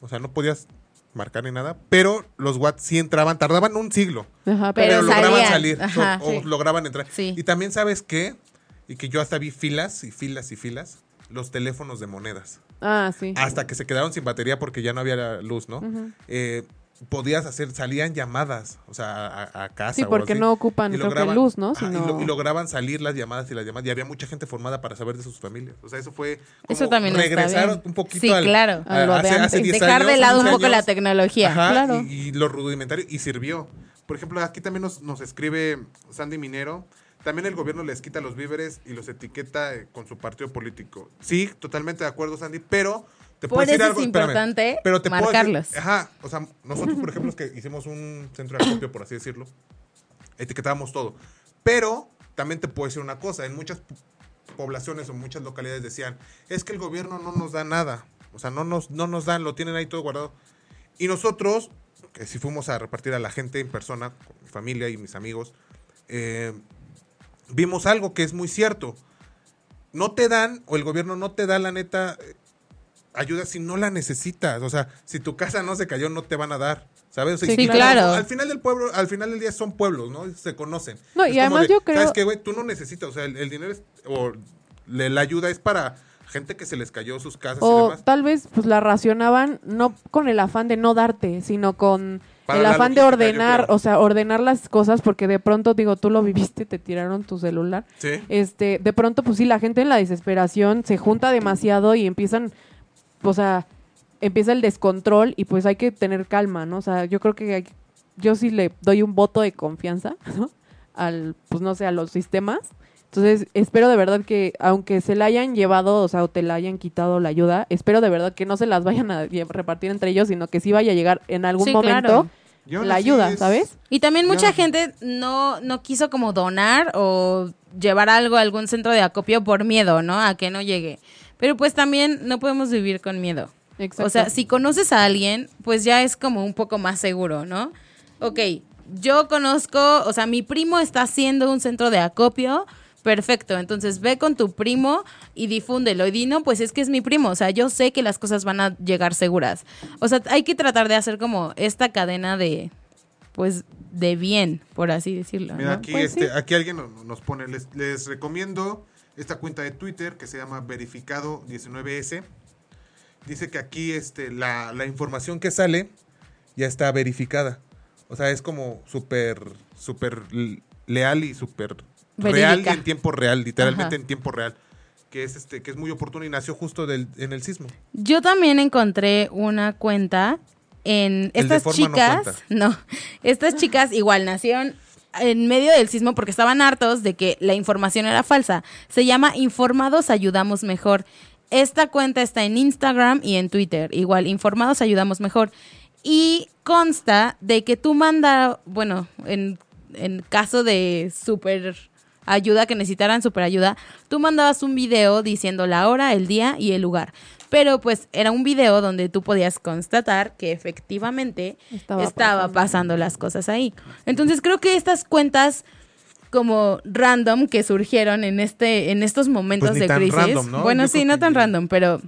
o sea, no podías marcar ni nada, pero los watts sí entraban, tardaban un siglo, Ajá, Pero pero, lograban salían, salir ajá, o, lograban entrar. Sí. Y también sabes qué, y que yo hasta vi filas y filas y filas, los teléfonos de monedas, Ah, sí. hasta que se quedaron sin batería porque ya no había luz, ¿no? Eh, podías hacer, salían llamadas, o sea, a, a casa. Sí, o porque así, no ocupan, y creo que lograban- luz, ¿no? ajá, y, Sino- lo- y lograban salir las llamadas y las llamadas. Y había mucha gente formada para saber de sus familias. O sea, eso fue. como Eso también está regresar bien. un poquito Sí, al- claro. a- A hace, hace antes. 10 Dejar años, de lado un 11 poco la tecnología. Ajá, Claro. y, y lo rudimentario. Y sirvió. Por ejemplo, aquí también nos, nos escribe Sandy Minero. También el gobierno les quita los víveres y los etiqueta eh, con su partido político. Sí, totalmente de acuerdo, Sandy, pero te Por puedo decir eso es algo. espérame, importante pero te puedo decir- marcarlos. ajá, o sea, nosotros, por ejemplo, es que hicimos un centro de acopio, por así decirlo, etiquetábamos todo. Pero también te puedo decir una cosa, en muchas po- poblaciones o muchas localidades decían, es que el gobierno no nos da nada, o sea, no nos, no nos dan, lo tienen ahí todo guardado. Y nosotros, que si fuimos a repartir a la gente en persona, con mi familia y mis amigos, eh, vimos algo que es muy cierto. No te dan, o el gobierno no te da la neta ayuda si no la necesitas. O sea, si tu casa no se cayó, no te van a dar. ¿Sabes? O sea, Sí, claro. Al final del pueblo, al final del día son pueblos, ¿no? Se conocen. No, Es y además de, yo creo- ¿Sabes qué, güey? Tú no necesitas. O sea, el, el dinero es, o le- la ayuda es para gente que se les cayó sus casas y O demás. tal vez pues la racionaban no con el afán de no darte, sino con Para el afán de ordenar, o sea, ordenar las cosas porque de pronto digo, tú lo viviste, te tiraron tu celular. Sí. Este, de pronto pues sí la gente en la desesperación se junta demasiado y empiezan o sea, empieza el descontrol y pues hay que tener calma, ¿no? O sea, yo creo que hay- yo sí le doy un voto de confianza, ¿no? Al pues no sé, a los sistemas. Entonces, espero de verdad que, aunque se la hayan llevado, o sea, o te la hayan quitado la ayuda, espero de verdad que no se las vayan a repartir entre ellos, sino que sí vaya a llegar en algún Sí, momento claro. La ayuda, es- ¿sabes? Y también mucha gente no, no quiso como donar o llevar algo a algún centro de acopio por miedo, ¿no? A que no llegue. Pero pues también no podemos vivir con miedo. Exacto. O sea, si conoces a alguien, pues ya es como un poco más seguro, ¿no? Ok, yo conozco, o sea, mi primo está haciendo un centro de acopio. Perfecto, entonces ve con tu primo y difúndelo. Y di, no, pues es que es mi primo, o sea, yo sé que las cosas van a llegar seguras. O sea, hay que tratar de hacer como esta cadena de, pues, de bien, por así decirlo. Mira, ¿no? aquí, Pues sí. este, aquí alguien nos, nos pone, les, les recomiendo esta cuenta de Twitter que se llama Verificado19S. Dice que aquí este, la, la información que sale ya está verificada. O sea, es como súper, súper leal y súper real y en tiempo real, literalmente Ajá. en tiempo real. Que es, este, que es muy oportuno y nació justo del, en el sismo. Yo también encontré una cuenta en El de estas forma no chicas. cuenta. No, estas chicas igual nacieron en medio del sismo porque estaban hartos de que la información era falsa. Se llama Informados Ayudamos Mejor. Esta cuenta está en Instagram y en Twitter. Igual, Informados Ayudamos Mejor. Y consta de que tú manda, bueno, en, en caso de super ayuda, que necesitaran super ayuda, tú mandabas un video diciendo la hora, el día y el lugar. Pero pues era un video donde tú podías constatar que efectivamente Estaba estaba, pasando. pasando las cosas ahí. Entonces creo que estas cuentas como random que surgieron en este en estos momentos Pues ni de tan crisis. random, ¿no? Bueno, Yo sí, no que- tan random, pero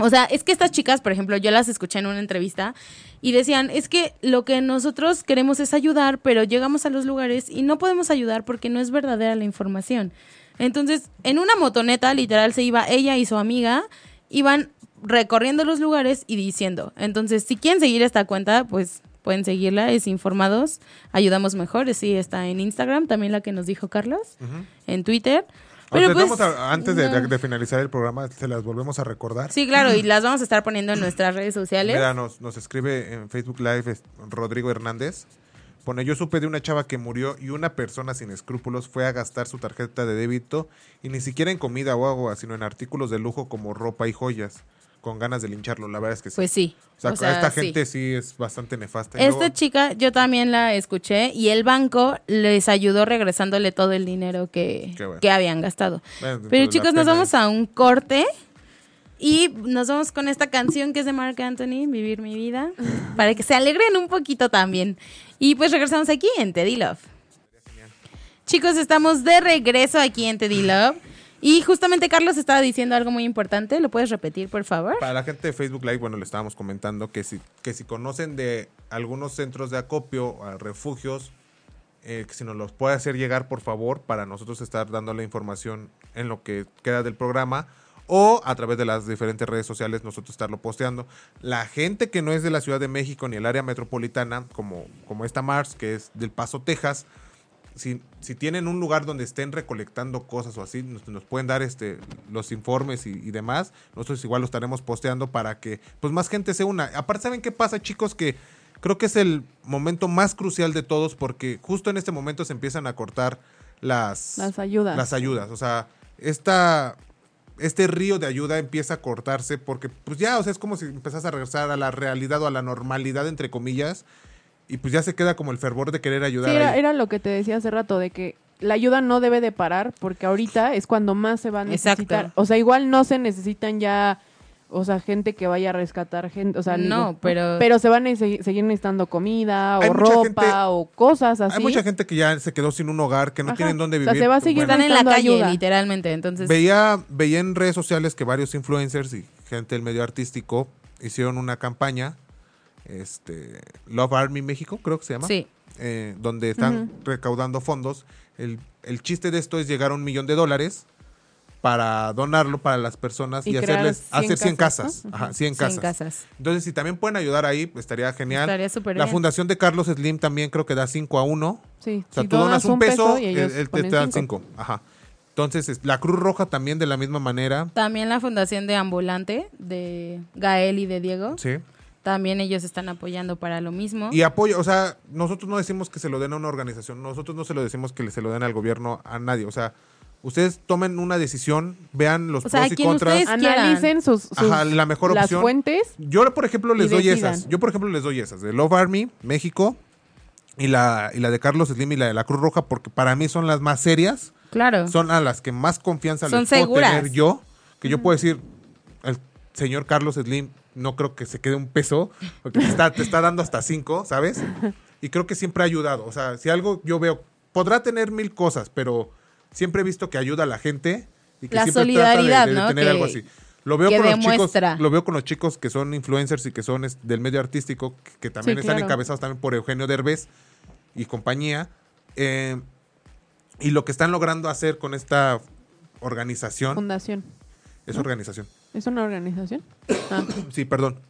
o sea, es que estas chicas, por ejemplo, yo las escuché en una entrevista y decían, es que lo que nosotros queremos es ayudar, pero llegamos a los lugares y no podemos ayudar porque no es verdadera la información. Entonces, en una motoneta, literal, se iba ella y su amiga, iban recorriendo los lugares y diciendo. Entonces, si quieren seguir esta cuenta, pues pueden seguirla, es Informados, Ayudamos Mejor, sí, está en Instagram, también la que nos dijo Carlos, en Twitter. Pero pues, a- antes de, no. de finalizar el programa, se las volvemos a recordar. Sí, claro, y las vamos a estar poniendo en nuestras redes sociales. Mira, nos, nos escribe en Facebook Live Rodrigo Hernández. Pone, yo supe de una chava que murió y una persona sin escrúpulos fue a gastar su tarjeta de débito y ni siquiera en comida o agua, sino en artículos de lujo como ropa y joyas, con ganas de lincharlo. La verdad es que sí. Pues sí. o sea, o sea, esta sí. gente sí. es bastante nefasta. Esta luego- chica yo también la escuché y el banco les ayudó regresándole todo el dinero que, bueno. que habían gastado. Bueno, Pero chicos, nos vamos a un corte y nos vamos con esta canción que es de Mark Anthony, Vivir mi vida, para que se alegren un poquito también. Y pues regresamos aquí en Teddy Love. Chicos, estamos de regreso aquí en Teddy Love. Y justamente Carlos estaba diciendo algo muy importante. ¿Lo puedes repetir, por favor? Para la gente de Facebook Live, bueno, le estábamos comentando que si, que si conocen de algunos centros de acopio, a refugios, eh, que si nos los puede hacer llegar, por favor, para nosotros estar dando la información en lo que queda del programa o a través de las diferentes redes sociales nosotros estarlo posteando. La gente que no es de la Ciudad de México ni el área metropolitana, como, como esta Mars, que es del Paso, Texas, si, si tienen un lugar donde estén recolectando cosas o así, nos, nos pueden dar este los informes y, y demás. Nosotros igual lo estaremos posteando para que pues más gente se una. Aparte, ¿saben qué pasa, chicos? Que creo que es el momento más crucial de todos porque justo en este momento se empiezan a cortar las, Las ayudas. Las ayudas. O sea, esta, este río de ayuda empieza a cortarse porque pues ya, o sea, es como si empezás a regresar a la realidad o a la normalidad, entre comillas. Y pues ya se queda como el fervor de querer ayudar. Sí, era, lo que te decía hace rato, de que la ayuda no debe de parar porque ahorita es cuando más se va a Exacto. necesitar. O sea, igual no se necesitan ya, o sea, gente que vaya a rescatar gente, o sea, No, digo, pero- Pero se van a seguir necesitando comida Hay o ropa gente- o cosas así. Hay mucha gente que ya se quedó sin un hogar, que no Ajá. tienen dónde O vivir. sea, se va a seguir Bueno, Están en la calle, ayuda. literalmente. Entonces, veía, veía en redes sociales que varios influencers y gente del medio artístico hicieron una campaña, este, Love Army México, creo que se llama. sí. eh, donde están recaudando fondos. El, el chiste de esto es llegar a un millón de dólares para donarlo para las personas y, hacerles 100 hacer 100 casas. ¿no? Ajá, 100 100 casas. Entonces, si también pueden ayudar ahí, pues, estaría genial. Estaría La bien. fundación de Carlos Slim también creo que da 5 a 1. Sí, O sea, si tú donas un peso, y ellos él te, ponen te dan cinco. 5. Ajá. Entonces, es- la Cruz Roja también de la misma manera. También la fundación de Ambulante, de Gael y de Diego. Sí. También ellos están apoyando para lo mismo. Y apoyo, o sea, nosotros no decimos que se lo den a una organización, nosotros no se lo decimos que se lo den al gobierno, a nadie. O sea, ustedes tomen una decisión, vean los O pros y contras. Analicen sus, sus- Ajá, la mejor las opción. fuentes. Yo, por ejemplo, les doy decidan. esas. Yo, por ejemplo, les doy esas. De Love Army, México, y la, y la de Carlos Slim y la de la Cruz Roja, porque para mí son las más serias. claro. Son a las que más confianza Son les puedo seguras. tener yo. Que yo puedo decir, el señor Carlos Slim no creo que se quede un peso, porque te está, te está dando hasta cinco, ¿sabes? Y creo que siempre ha ayudado. O sea, si algo yo veo, podrá tener mil cosas, pero siempre he visto que ayuda a la gente y que La siempre solidaridad, trata de, de ¿no? tener Que- algo así. Lo veo, con los chicos, lo veo con los chicos que son influencers y que son del medio artístico, que, que también Sí, están claro. encabezados también por Eugenio Derbez y compañía. Eh, y lo que están logrando hacer con esta organización, Fundación. es organización, ¿Es una organización? Ah, sí, perdón,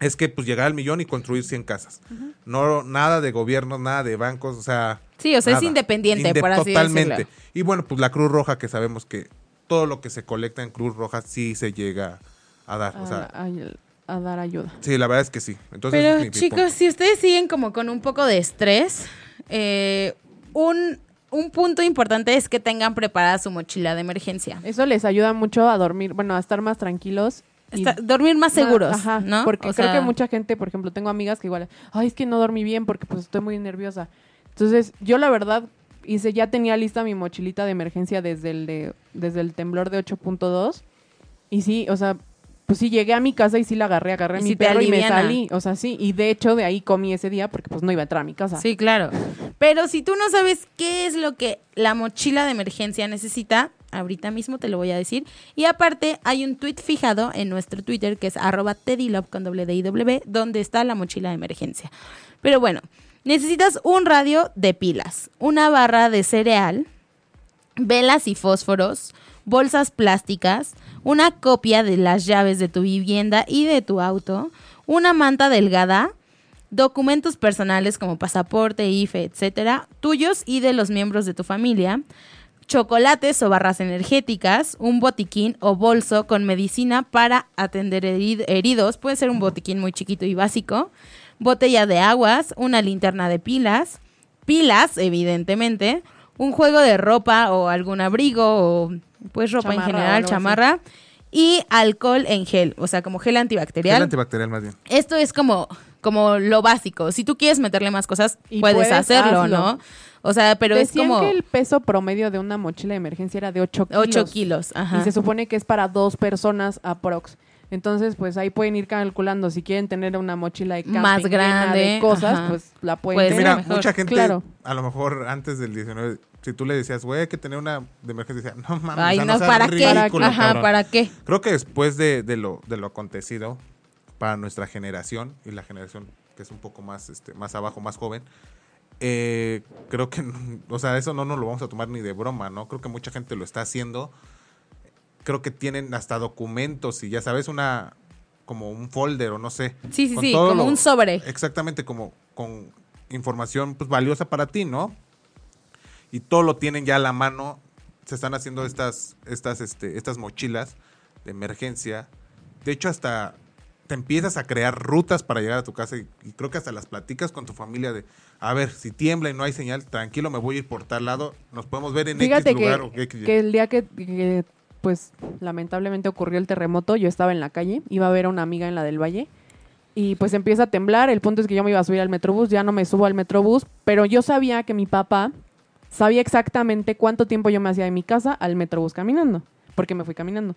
es que pues llegar al millón y construir 100 casas. No nada de gobiernos, nada de bancos, o sea... Sí, o sea, es independiente, Inde- por así Totalmente. decirlo. Y bueno, pues la Cruz Roja, que sabemos que todo lo que se colecta en Cruz Roja sí se llega a dar. o sea, a, dar ayuda. sí, la verdad es que sí. Entonces, Pero mi- mi chicos, punto. si ustedes siguen como con un poco de estrés, eh, un, un punto importante es que tengan preparada su mochila de emergencia. Eso les ayuda mucho a dormir, bueno, a estar más tranquilos. Está- dormir más seguros, Ajá, ¿no? Porque O creo sea, que mucha gente, por ejemplo, tengo amigas que igual, ay, es que no dormí bien porque pues estoy muy nerviosa. Entonces, yo la verdad hice, ya tenía lista mi mochilita de emergencia desde el de, desde el temblor de 8.2 y sí, o sea, pues sí llegué a mi casa y sí la agarré, agarré a mi te perro y me salí, o sea, sí, y de hecho de ahí comí ese día porque pues no iba a entrar a mi casa. Sí, claro. Pero si tú no sabes qué es lo que la mochila de emergencia necesita, ahorita mismo te lo voy a decir. Y aparte, hay un tweet fijado en nuestro Twitter que es arroba con doble D y W, donde está la mochila de emergencia. Pero bueno, necesitas un radio de pilas, una barra de cereal, velas y fósforos, bolsas plásticas, una copia de las llaves de tu vivienda y de tu auto, una manta delgada, documentos personales como pasaporte, IFE, etcétera, tuyos y de los miembros de tu familia, chocolates o barras energéticas, un botiquín o bolso con medicina para atender herid- heridos, puede ser un botiquín muy chiquito y básico, botella de aguas, una linterna de pilas, pilas, evidentemente, un juego de ropa o algún abrigo o pues ropa Chamarra en general, así. chamarra, y alcohol en gel, o sea, como gel antibacterial. Gel antibacterial más bien. Esto es como, como lo básico. Si tú quieres meterle más cosas, puedes, puedes, hacerlo, hazlo. ¿no? O sea, pero Decían es como que el peso promedio de una mochila de emergencia era de 8 kilos. 8 kilos. Ajá. Y se supone que es para dos personas aprox. Entonces, pues ahí pueden ir calculando. Si quieren tener una mochila de camping Más llena grande, de cosas, ajá. pues la pueden Pues tener. mira, mejor. mucha gente, Claro. a lo mejor antes del 19, si tú le decías, güey, hay que tener una de emergencia, decía, no mames, Ay, o sea, no, ¿para qué? ridículo, Ajá, cabrón". ¿para qué? Creo que después de, de lo, de lo acontecido para nuestra generación y la generación que es un poco más, este, más abajo, más joven, eh, creo que, o sea, eso no nos lo vamos a tomar ni de broma, ¿no? Creo que mucha gente lo está haciendo. Creo que tienen hasta documentos y ya sabes, una como un folder o no sé. Sí, sí, sí, como lo- un sobre. Exactamente, como con información pues valiosa para ti, ¿no? Y todo lo tienen ya a la mano. Se están haciendo estas, estas, este, estas mochilas de emergencia. De hecho, hasta te empiezas a crear rutas para llegar a tu casa y, y creo que hasta las platicas con tu familia de, a ver, si tiembla y no hay señal, tranquilo, me voy a ir por tal lado, nos podemos ver en Fíjate X lugar o que, X. que el día que, que, pues, lamentablemente ocurrió el terremoto, yo estaba en la calle, iba a ver a una amiga en la del Valle, y pues empieza a temblar. El punto es que yo me iba a subir al metrobús, ya no me subo al metrobús, pero yo sabía que mi papá sabía exactamente cuánto tiempo yo me hacía de mi casa al metrobús caminando, porque me fui caminando.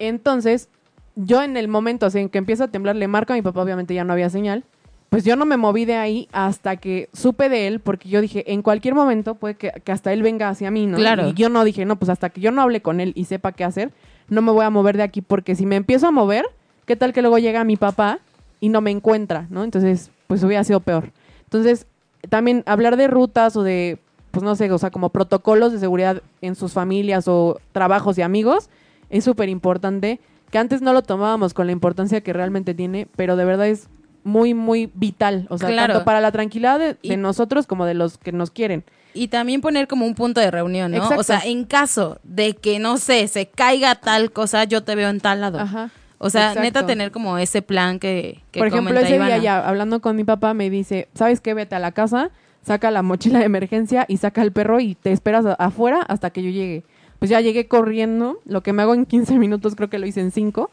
Entonces, yo en el momento así en que empieza a temblar, le marco a mi papá, obviamente ya no había señal. Pues yo no me moví de ahí hasta que supe de él, porque yo dije, en cualquier momento puede que, que hasta él venga hacia mí, ¿no? Claro. Y yo no dije, no, pues hasta que yo no hable con él y sepa qué hacer, no me voy a mover de aquí, porque si me empiezo a mover, ¿qué tal que luego llega mi papá y no me encuentra, ¿no? Entonces, pues hubiera sido peor. Entonces, también hablar de rutas o de, pues no sé, o sea, como protocolos de seguridad en sus familias o trabajos y amigos, es súper importante, que antes no lo tomábamos con la importancia que realmente tiene, pero de verdad es muy, muy vital, o sea, Claro. tanto para la tranquilidad de, nosotros como de los que nos quieren. Y también poner como un punto de reunión, ¿no? Exacto. O sea, en caso de que, no sé, se caiga tal cosa, yo te veo en tal lado. Ajá. O sea, Exacto. neta tener como ese plan que, que Por ejemplo, ese Ivana. día ya hablando con mi papá me dice, ¿sabes qué? Vete a la casa, saca la mochila de emergencia y saca el perro y te esperas afuera hasta que yo llegue. Pues ya llegué corriendo, lo que me hago en 15 minutos creo que lo hice en 5.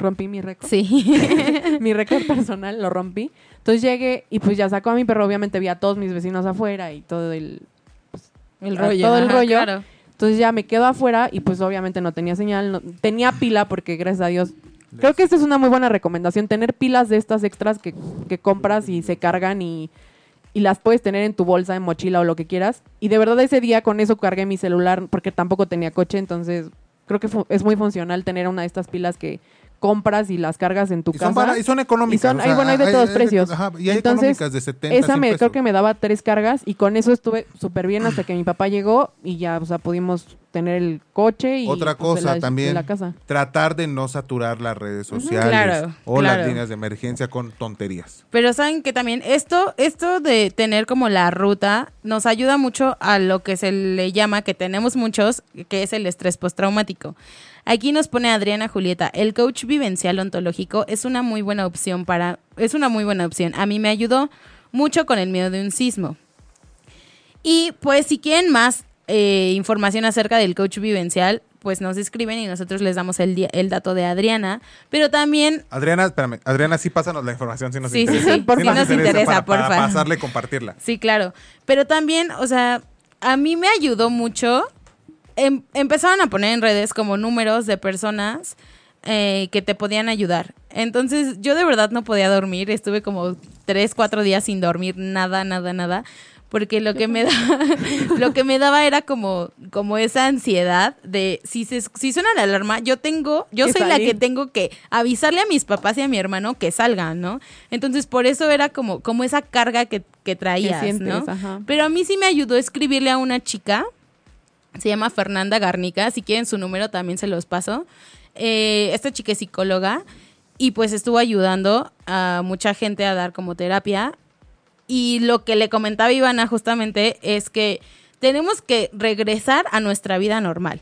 Rompí mi récord. Sí. mi récord personal lo rompí. Entonces llegué y pues ya sacó a mi perro, obviamente vi a todos mis vecinos afuera y todo el el a rollo. todo el ajá, rollo. claro. Entonces ya me quedo afuera y pues obviamente no tenía señal, no- tenía pila porque gracias a Dios Creo que esta es una muy buena recomendación, tener pilas de estas extras que, que compras y se cargan y, y las puedes tener en tu bolsa, en mochila o lo que quieras. Y de verdad ese día con eso cargué mi celular porque tampoco tenía coche, entonces creo que es muy funcional tener una de estas pilas que compras y las cargas en tu Y son, casa. y son económicas. Y son- o sea, hay- bueno, hay de todos precios. ajá, y hay Entonces, económicas de 70, Esa 100 me, pesos. creo que me daba tres cargas y con eso estuve súper bien hasta que mi papá llegó y ya, o sea, pudimos tener el coche y Otra pues, cosa la- también, la casa. tratar de no saturar las redes sociales claro, o claro. las líneas de emergencia con tonterías. Pero saben que también esto, esto de tener como la ruta nos ayuda mucho a lo que se le llama, que tenemos muchos, que es el estrés postraumático. Aquí nos pone Adriana Julieta, el coach vivencial ontológico es una muy buena opción para, es una muy buena opción. A mí me ayudó mucho con el miedo de un sismo. Y pues si quieren más eh, información acerca del coach vivencial, pues nos escriben y nosotros les damos el, el dato de Adriana. Pero también Adriana, espérame, Adriana, sí pásanos la información si nos Sí, sí, interesa. sí, sí nos interesa, para, para porfa. pasarle y compartirla. Sí, claro. Pero también, o sea, a mí me ayudó mucho. Em- empezaron a poner en redes como números de personas eh, que te podían ayudar. Entonces, yo de verdad no podía dormir. Estuve como tres, cuatro días sin dormir, nada, nada, nada. Porque lo que me daba, lo que me daba era como, como esa ansiedad de si se, si suena la alarma, yo tengo, yo soy la que tengo que avisarle a mis papás y a mi hermano que salgan, ¿no? Entonces, por eso era como, como esa carga que, que traías, sientes, ¿no? ajá. Pero a mí sí me ayudó escribirle a una chica, se llama Fernanda Garnica, si quieren su número también se los paso. Eh, esta chica es psicóloga y pues estuvo ayudando a mucha gente a dar como terapia. Y lo que le comentaba Ivana justamente es que tenemos que regresar a nuestra vida normal,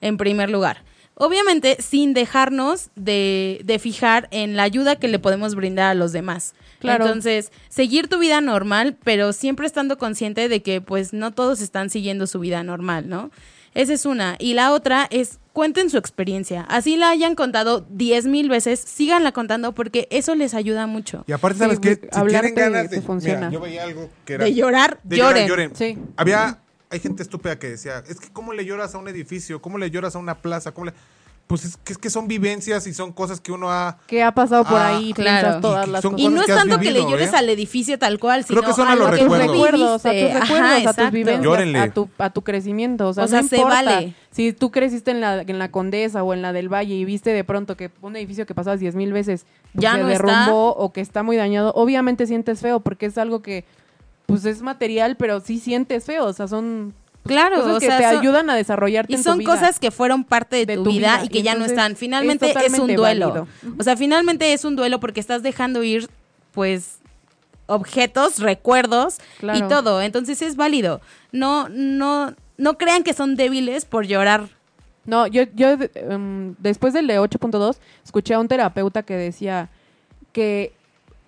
en primer lugar. Obviamente sin dejarnos de, de fijar en la ayuda que le podemos brindar a los demás. Claro. Entonces, seguir tu vida normal, pero siempre estando consciente de que pues no todos están siguiendo su vida normal, ¿no? Esa es una. Y la otra es cuenten su experiencia. Así la hayan contado diez mil veces, síganla contando porque eso les ayuda mucho. Y aparte, ¿sabes Sí, qué? pues, Si hablar tienen ganas de... funciona. Mira, yo veía algo que era... De llorar, de llorar, lloren. lloren. Sí. Había... Hay gente estúpida que decía, es que ¿cómo le lloras a un edificio? ¿Cómo le lloras a una plaza? ¿Cómo le...? Pues es que, es que son vivencias y son cosas que uno ha... ¿Qué ha pasado por Ah, ahí? claro. Todas Y las son cosas. Y no es que tanto que le llores ¿eh? al edificio tal cual, sino Creo que son a a los que recuerdos. recuerdos, a tus. Ajá, recuerdos, a tus vivencias, Llórenle. a tu, a tu crecimiento. O sea, O sea, no se importa. vale. Si tú creciste en la, en la Condesa o en la del Valle y viste de pronto que un edificio que pasabas diez mil veces pues, Ya se no está. derrumbó o que está muy dañado, obviamente sientes feo porque es algo que pues es material, pero sí sientes feo. O sea, son Claro, cosas o que sea, te son- ayudan a desarrollarte Y en tu son vida. cosas que fueron parte de, De tu, tu vida, y que Y ya no están. es Finalmente es, un duelo. válido. O sea, finalmente es un duelo porque estás dejando ir, pues, objetos, recuerdos Claro. y todo. Entonces es válido. No, no, no crean que son débiles por llorar. No, yo, yo em, después del de 8.2 escuché a un terapeuta que decía que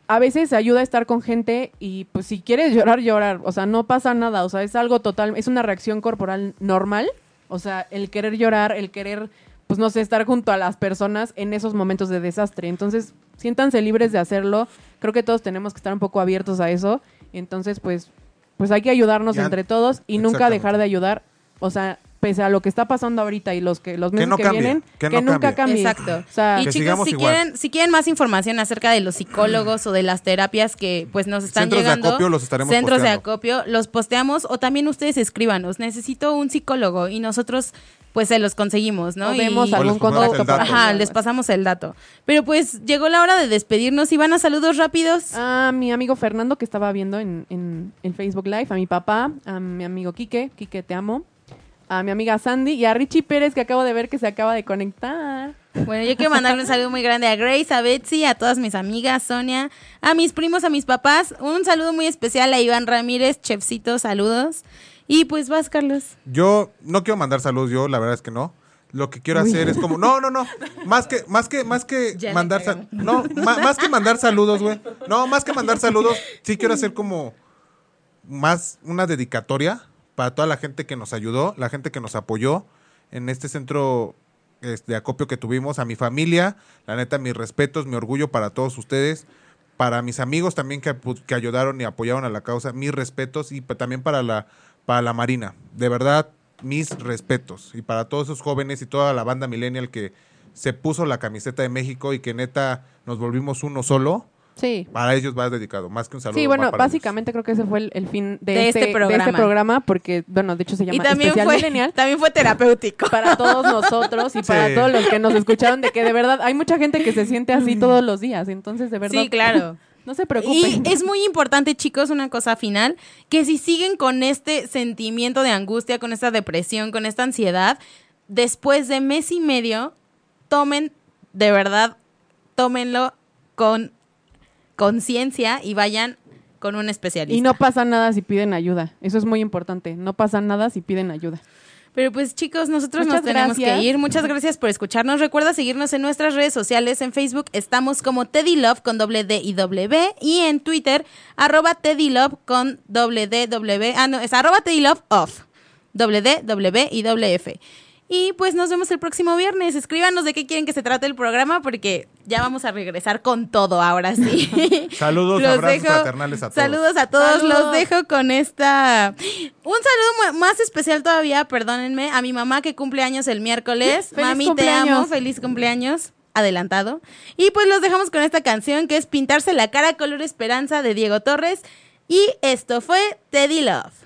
a veces ayuda a estar con gente y pues si quieres llorar, llorar. O sea, no pasa nada. O sea, es algo total, es una reacción corporal normal. O sea, el querer llorar, el querer, pues no sé, estar junto a las personas en esos momentos de desastre. Entonces, siéntanse libres de hacerlo. Creo que todos tenemos que estar un poco abiertos a eso. Entonces, pues, pues hay que ayudarnos Ya- entre todos y nunca dejar de ayudar. O sea, pese a lo que está pasando ahorita y los que los meses no que cambie, vienen, que que, nunca cambie. cambie. Exacto. O sea, y Que chicos, si igual. quieren, si quieren más información acerca de los psicólogos o de las terapias que pues nos están Centros de acopio los estaremos centros de acopio, los posteamos o también ustedes escríbanos, necesito un psicólogo y nosotros pues se los conseguimos, ¿no? vemos algún contacto. Ajá, les pasamos el dato. Pero pues llegó la hora de despedirnos. Iván, a saludos rápidos. A mi amigo Fernando que estaba viendo en, en, en Facebook Live, a mi papá, a mi amigo Quique, Quique te amo, a mi amiga Sandy y a Richie Pérez que acabo de ver que se acaba de conectar. Bueno, yo quiero mandarle un saludo muy grande a Grace, a Betsy, a todas mis amigas, Sonia, a mis primos, a mis papás. Un saludo muy especial a Iván Ramírez, chefcito, saludos. Y pues vas, Carlos. Yo no quiero mandar saludos, yo la verdad es que no. Lo que quiero hacer es como, no, no, no, más que, más que, más que Ya mandar, sal- no, ma- más que mandar saludos, güey. No, más que mandar saludos, sí quiero hacer como más una dedicatoria para toda la gente que nos ayudó, la gente que nos apoyó en este centro este, de acopio que tuvimos, a mi familia, la neta, mis respetos, mi orgullo para todos ustedes, para mis amigos también que, que ayudaron y apoyaron a la causa, mis respetos y también para la, para la Marina. De verdad, mis respetos. Y para todos esos jóvenes y toda la banda millennial que se puso la camiseta de México y que neta nos volvimos uno solo, Sí. para ellos va dedicado, más que un saludo. Sí, bueno, para ellos. básicamente creo que ese fue el, el fin de, De este, este programa. de este programa, porque, bueno, de hecho se llama Y también Especial fue, Millennial. también fue terapéutico. Para todos nosotros y para todos los que nos escucharon, de que de verdad hay mucha gente que se siente así todos los días. Entonces, de verdad. Sí, claro. No se Y preocupen. es muy importante, chicos, una cosa final, que si siguen con este sentimiento de angustia, con esta depresión, con esta ansiedad, después de mes y medio, tomen, de verdad, tómenlo con conciencia y vayan con un especialista. Y no pasa nada si piden ayuda. Eso es muy importante. No pasa nada si piden ayuda. Pero pues chicos, nosotros Muchas nos tenemos gracias. que ir. Muchas gracias por escucharnos. Recuerda seguirnos en nuestras redes sociales. En Facebook estamos como Teddy Love con doble D y W. Y en Twitter, arroba Teddy Love con doble D, W. Ah, no, es arroba Teddy Love off. Doble D, W y doble F. Y pues nos vemos el próximo viernes. Escríbanos de qué quieren que se trate el programa porque ya vamos a regresar con todo ahora sí. Saludos, Los abrazos dejo- fraternales a todos. Saludos a todos. Saludos. Los dejo con esta. Un saludo más especial todavía, perdónenme, a mi mamá que cumple años el miércoles. ¡Feliz Mami, te amo. Feliz cumpleaños. Adelantado. Y pues los dejamos con esta canción que es Pintarse la cara color esperanza de Diego Torres. Y esto fue Teddy Love.